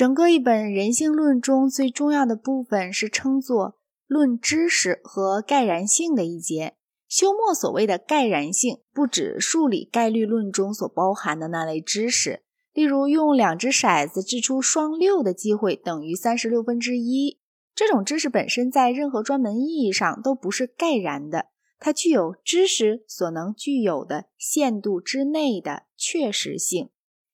整个一本人性论中最重要的部分是称作论知识和概然性的一节。休谟所谓的概然性，不指数理概率论中所包含的那类知识，例如用两只骰子掷出双六的机会等于三十六分之一。这种知识本身在任何专门意义上都不是概然的，它具有知识所能具有的限度之内的确实性。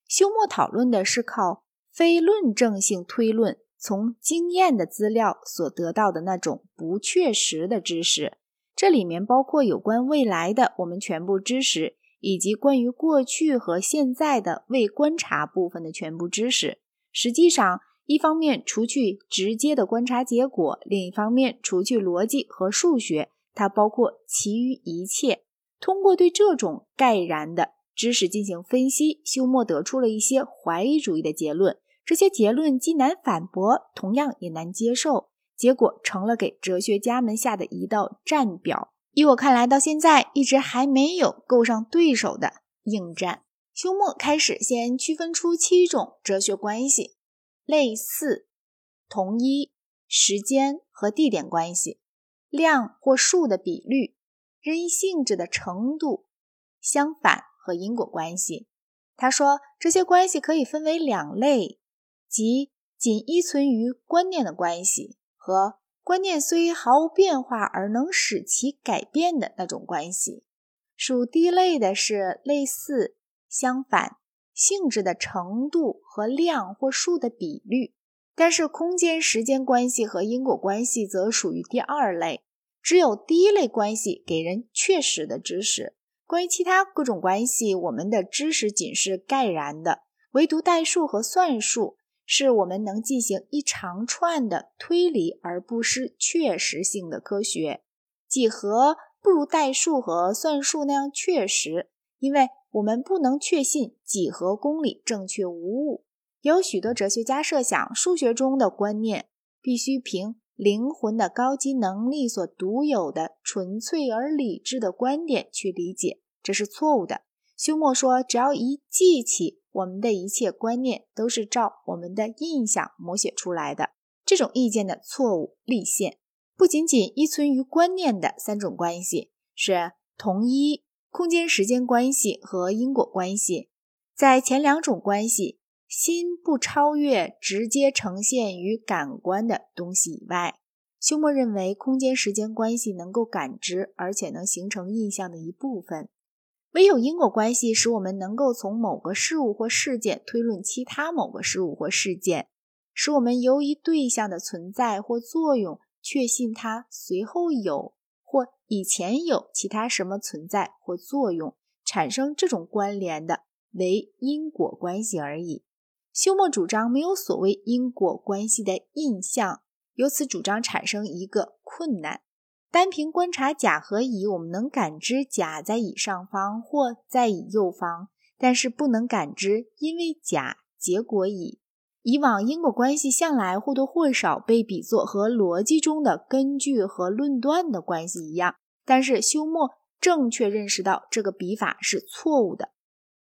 休谟讨论的是靠非论证性推论，从经验的资料所得到的那种不确实的知识。这里面包括有关未来的我们全部知识，以及关于过去和现在的未观察部分的全部知识。实际上，一方面除去直接的观察结果，另一方面除去逻辑和数学，它包括其余一切。通过对这种概然的知识进行分析，休谟得出了一些怀疑主义的结论。这些结论既难反驳，同样也难接受。结果成了给哲学家们下的一道战表。依我看来，到现在一直还没有够上对手的应战。休谟开始先区分出七种哲学关系：类似、同一、时间和地点关系、量或数的比率、任意性质的程度、相反和因果关系。他说，这些关系可以分为两类，即仅依存于观念的关系。和观念虽毫无变化而能使其改变的那种关系，属第一类的是类似、相反性质的程度和量或数的比率；但是空间时间关系和因果关系则属于第二类。只有第一类关系给人确实的知识，关于其他各种关系，我们的知识仅是概然的，唯独代数和算术。是我们能进行一长串的推理而不失确实性的科学。几何不如代数和算术那样确实，因为我们不能确信几何公理正确无误。有许多哲学家设想，数学中的观念必须凭灵魂的高级能力所独有的纯粹而理智的观点去理解，这是错误的。休谟说，只要一记起。我们的一切观念都是照我们的印象摹写出来的。这种意见的错误立现，不仅仅依存于观念的三种关系是同一、空间时间关系和因果关系。在前两种关系，心不超越直接呈现于感官的东西以外。休谟认为，空间时间关系能够感知，而且能形成印象的一部分。唯有因果关系使我们能够从某个事物或事件推论其他某个事物或事件，使我们由一对象的存在或作用确信它随后有或以前有其他什么存在或作用，产生这种关联的为因果关系而已。休谟主张没有所谓因果关系的印象，由此主张产生一个困难。单凭观察甲和乙，我们能感知甲在乙上方或在乙右方，但是不能感知因为甲结果乙。以往因果关系向来或多或少被比作和逻辑中的根据和论断的关系一样，但是休谟正确认识到这个比法是错误的。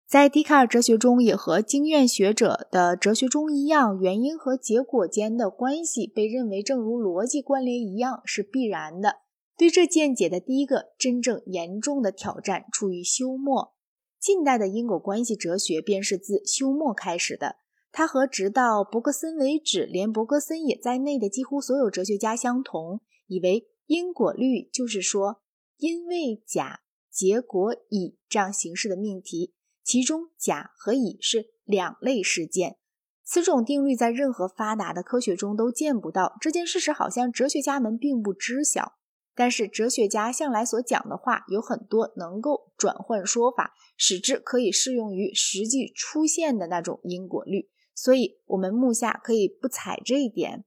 在笛卡尔哲学中，也和经验学者的哲学中一样，原因和结果间的关系被认为正如逻辑关联一样是必然的。对这见解的第一个真正严重的挑战出于休谟。近代的因果关系哲学便是自休谟开始的。他和直到伯格森为止，连伯格森也在内的几乎所有哲学家相同，以为因果律就是说因为甲结果乙这样形式的命题，其中甲和乙是两类事件。此种定律在任何发达的科学中都见不到。这件事实好像哲学家们并不知晓。但是哲学家向来所讲的话有很多能够转换说法，使之可以适用于实际出现的那种因果律，所以我们目下可以不采这一点。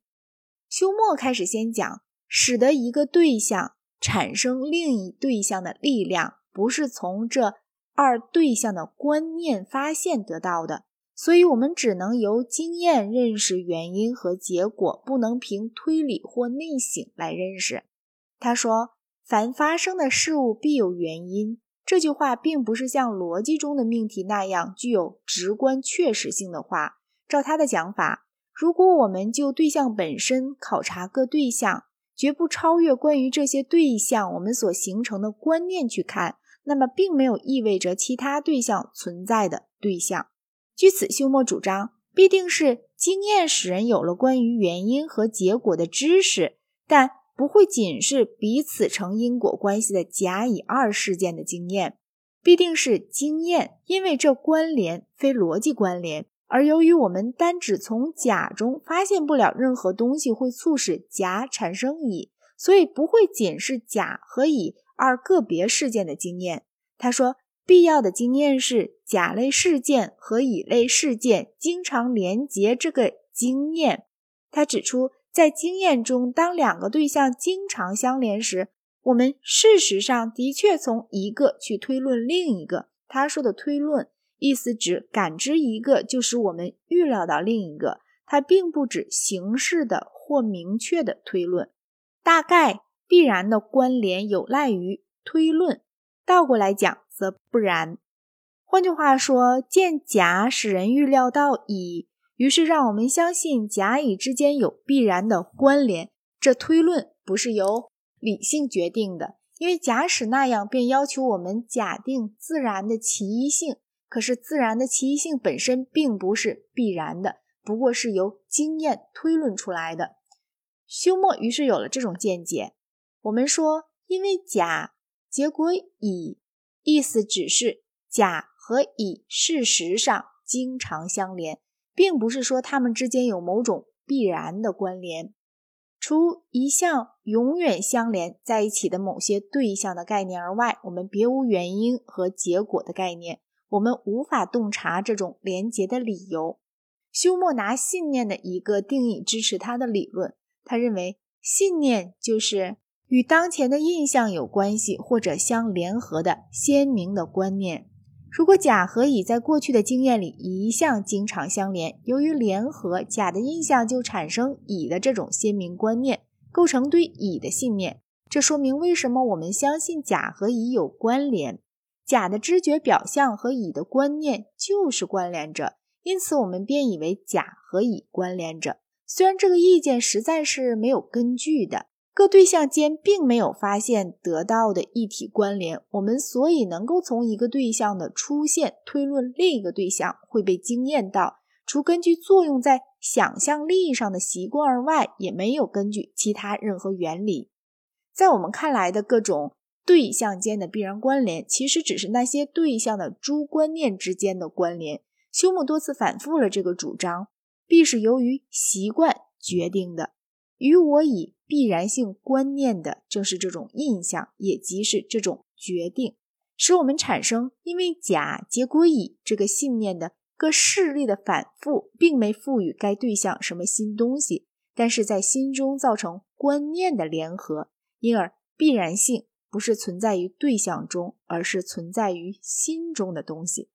休谟开始先讲，使得一个对象产生另一对象的力量，不是从这二对象的观念发现得到的，所以我们只能由经验认识原因和结果，不能凭推理或内省来认识。他说：“凡发生的事物必有原因。”这句话并不是像逻辑中的命题那样具有直观确实性的话。照他的讲法，如果我们就对象本身考察各对象，绝不超越关于这些对象我们所形成的观念去看，那么并没有意味着其他对象存在的对象。据此，休谟主张必定是经验使人有了关于原因和结果的知识，但不会仅是彼此成因果关系的甲乙二事件的经验，必定是经验，因为这关联非逻辑关联。而由于我们单只从甲中发现不了任何东西会促使甲产生乙，所以不会仅是甲和乙二个别事件的经验。他说，必要的经验是甲类事件和乙类事件经常连结这个经验。他指出，在经验中，当两个对象经常相连时，我们事实上的确从一个去推论另一个。他说的推论。意思指感知一个，就使我们预料到另一个。它并不指形式的或明确的推论。大概必然的关联有赖于推论，倒过来讲则不然。换句话说，见甲使人预料到乙，于是让我们相信甲乙之间有必然的关联。这推论不是由理性决定的，因为假使那样，便要求我们假定自然的其一性。可是自然的奇异性本身并不是必然的，不过是由经验推论出来的。休谟于是有了这种见解。我们说，因为甲结果乙，意思只是甲和乙事实上经常相连，并不是说它们之间有某种必然的关联。除一项永远相连在一起的某些对象的概念而外，我们别无原因和结果的概念。我们无法洞察这种连结的理由。休谟拿信念的一个定义支持他的理论。他认为，信念就是与当前的印象有关系或者相联合的鲜明的观念。如果甲和乙在过去的经验里一向经常相连，由于联合，甲的印象就产生乙的这种鲜明观念，构成对乙的信念。这说明为什么我们相信甲和乙有关联。甲的知觉表象和乙的观念就是关联着，因此我们便以为甲和乙关联着。虽然这个意见实在是没有根据的，各对象间并没有发现得到的一体关联，我们所以能够从一个对象的出现推论另一个对象会被惊艳到，除根据作用在想象力上的习惯而外，也没有根据其他任何原理。在我们看来的各种。对象间的必然关联，其实只是那些对象的诸观念之间的关联。休谟多次反复了这个主张，必是由于习惯决定的。与我以必然性观念的，正是这种印象，也即是这种决定，使我们产生因为甲结果乙这个信念的各事例的反复，并没赋予该对象什么新东西，但是在心中造成观念的联合，因而必然性。不是存在于对象中，而是存在于心中的东西。